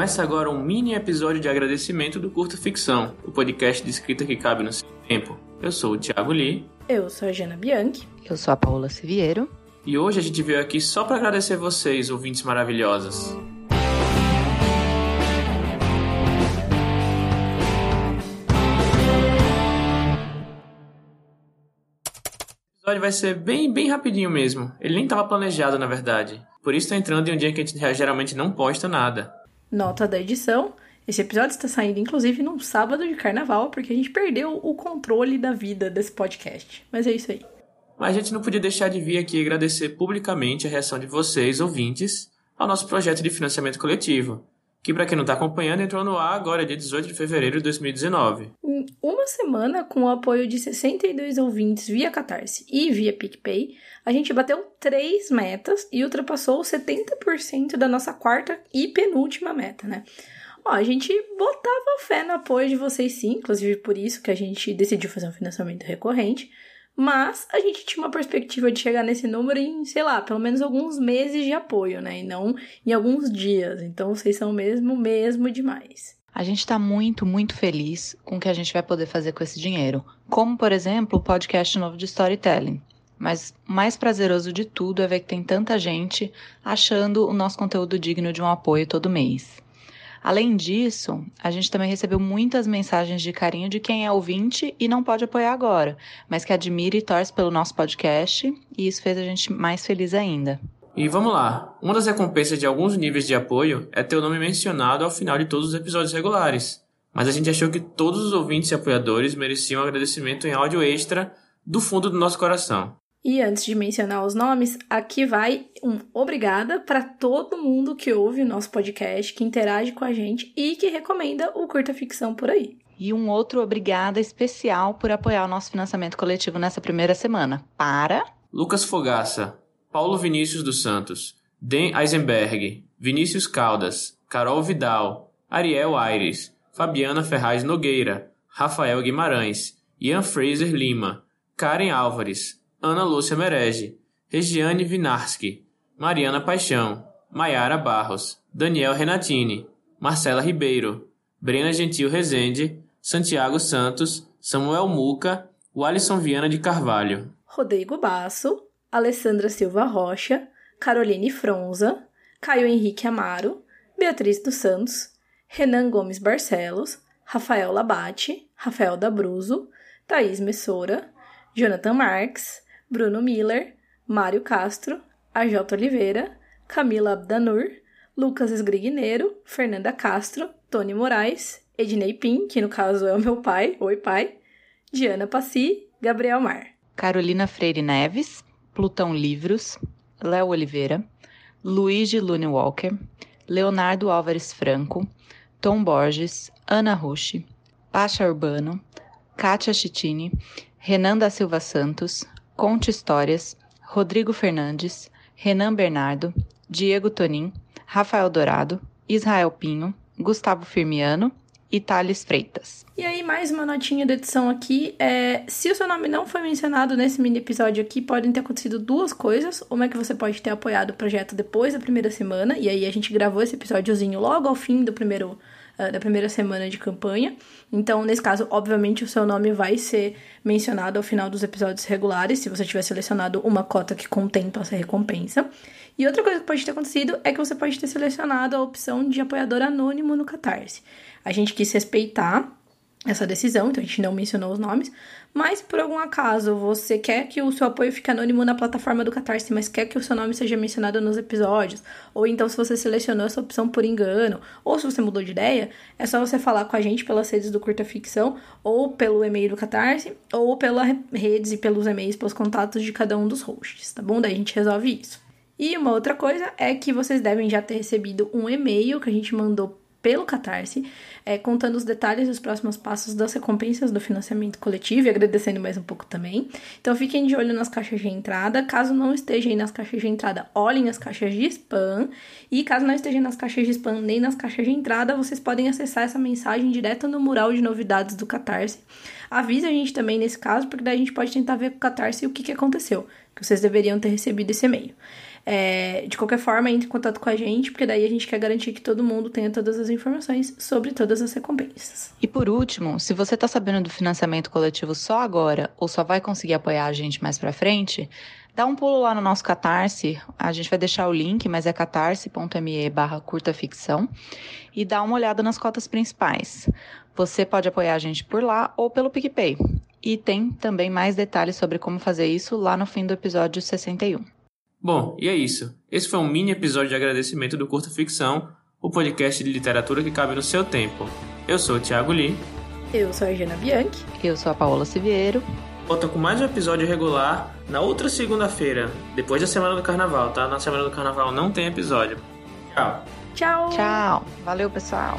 Começa agora um mini episódio de agradecimento do Curta Ficção, o podcast de escrita que cabe no seu tempo. Eu sou o Thiago Lee. Eu sou a Jana Bianchi. Eu sou a Paula Siviero. E hoje a gente veio aqui só para agradecer vocês, ouvintes maravilhosas. episódio vai ser bem, bem rapidinho mesmo. Ele nem estava planejado, na verdade. Por isso tá entrando em um dia que a gente geralmente não posta nada. Nota da edição. Esse episódio está saindo, inclusive, num sábado de carnaval, porque a gente perdeu o controle da vida desse podcast. Mas é isso aí. Mas a gente não podia deixar de vir aqui agradecer publicamente a reação de vocês, ouvintes, ao nosso projeto de financiamento coletivo que para quem não está acompanhando, entrou no ar agora, dia 18 de fevereiro de 2019. Em uma semana, com o apoio de 62 ouvintes via Catarse e via PicPay, a gente bateu três metas e ultrapassou 70% da nossa quarta e penúltima meta, né? Ó, a gente botava fé no apoio de vocês sim, inclusive por isso que a gente decidiu fazer um financiamento recorrente. Mas a gente tinha uma perspectiva de chegar nesse número em, sei lá, pelo menos alguns meses de apoio, né? E não em alguns dias. Então vocês são mesmo, mesmo demais. A gente está muito, muito feliz com o que a gente vai poder fazer com esse dinheiro. Como, por exemplo, o podcast novo de storytelling. Mas mais prazeroso de tudo é ver que tem tanta gente achando o nosso conteúdo digno de um apoio todo mês. Além disso, a gente também recebeu muitas mensagens de carinho de quem é ouvinte e não pode apoiar agora, mas que admira e torce pelo nosso podcast, e isso fez a gente mais feliz ainda. E vamos lá, uma das recompensas de alguns níveis de apoio é ter o nome mencionado ao final de todos os episódios regulares. Mas a gente achou que todos os ouvintes e apoiadores mereciam um agradecimento em áudio extra do fundo do nosso coração. E antes de mencionar os nomes, aqui vai um obrigada para todo mundo que ouve o nosso podcast, que interage com a gente e que recomenda o Curta Ficção por aí. E um outro obrigada especial por apoiar o nosso financiamento coletivo nessa primeira semana. Para Lucas Fogaça, Paulo Vinícius dos Santos, Den Eisenberg, Vinícius Caldas, Carol Vidal, Ariel Aires, Fabiana Ferraz Nogueira, Rafael Guimarães, Ian Fraser Lima, Karen Álvares, Ana Lúcia Merege, Regiane Vinarski, Mariana Paixão, Maiara Barros, Daniel Renatini, Marcela Ribeiro, Brena Gentil Rezende, Santiago Santos, Samuel Muca, Walisson Viana de Carvalho, Rodrigo Basso, Alessandra Silva Rocha, Caroline Fronza, Caio Henrique Amaro, Beatriz dos Santos, Renan Gomes Barcelos, Rafael Labate, Rafael Dabruzo, Thaís Messora, Jonathan Marques, Bruno Miller, Mário Castro, AJ Oliveira, Camila Abdanur, Lucas Esgrigneiro, Fernanda Castro, Tony Moraes, Ednei Pim, que no caso é o meu pai, oi pai, Diana Passi, Gabriel Mar. Carolina Freire Neves, Plutão Livros, Léo Oliveira, Luigi Lune Walker, Leonardo Álvares Franco, Tom Borges, Ana Rushi, Pacha Urbano, Kátia Chitini, Renan da Silva Santos, Conte Histórias, Rodrigo Fernandes, Renan Bernardo, Diego Tonin, Rafael Dourado, Israel Pinho, Gustavo Firmiano e Thales Freitas. E aí, mais uma notinha da edição aqui. É, se o seu nome não foi mencionado nesse mini episódio aqui, podem ter acontecido duas coisas. Uma é que você pode ter apoiado o projeto depois da primeira semana, e aí a gente gravou esse episódiozinho logo ao fim do primeiro uh, da primeira semana de campanha. Então, nesse caso, obviamente, o seu nome vai ser mencionado ao final dos episódios regulares, se você tiver selecionado uma cota que contempla essa recompensa. E outra coisa que pode ter acontecido é que você pode ter selecionado a opção de apoiador anônimo no Catarse. A gente quis respeitar essa decisão, então a gente não mencionou os nomes, mas por algum acaso você quer que o seu apoio fique anônimo na plataforma do Catarse, mas quer que o seu nome seja mencionado nos episódios, ou então se você selecionou essa opção por engano, ou se você mudou de ideia, é só você falar com a gente pelas redes do Curta Ficção, ou pelo e-mail do Catarse, ou pelas redes e pelos e-mails, pelos contatos de cada um dos hosts, tá bom? Daí a gente resolve isso. E uma outra coisa é que vocês devem já ter recebido um e-mail que a gente mandou pelo Catarse, é, contando os detalhes dos próximos passos das recompensas do financiamento coletivo e agradecendo mais um pouco também. Então fiquem de olho nas caixas de entrada. Caso não esteja aí nas caixas de entrada, olhem as caixas de spam. E caso não esteja nas caixas de spam nem nas caixas de entrada, vocês podem acessar essa mensagem direto no mural de novidades do Catarse. Avise a gente também nesse caso, porque daí a gente pode tentar ver com o Catarse o que, que aconteceu, que vocês deveriam ter recebido esse e-mail. É, de qualquer forma, entre em contato com a gente, porque daí a gente quer garantir que todo mundo tenha todas as informações sobre todas as recompensas. E por último, se você está sabendo do financiamento coletivo só agora ou só vai conseguir apoiar a gente mais para frente, dá um pulo lá no nosso Catarse. A gente vai deixar o link, mas é catarse.me barra curta ficção. E dá uma olhada nas cotas principais. Você pode apoiar a gente por lá ou pelo PicPay. E tem também mais detalhes sobre como fazer isso lá no fim do episódio 61. Bom, e é isso. Esse foi um mini episódio de agradecimento do Curta Ficção, o podcast de literatura que cabe no seu tempo. Eu sou o Thiago Lee. Eu sou a Jana Bianchi. Eu sou a Paola Siviero. Volta com mais um episódio regular na outra segunda-feira, depois da semana do carnaval, tá? Na semana do carnaval não tem episódio. Tchau. Tchau. Tchau. Valeu, pessoal.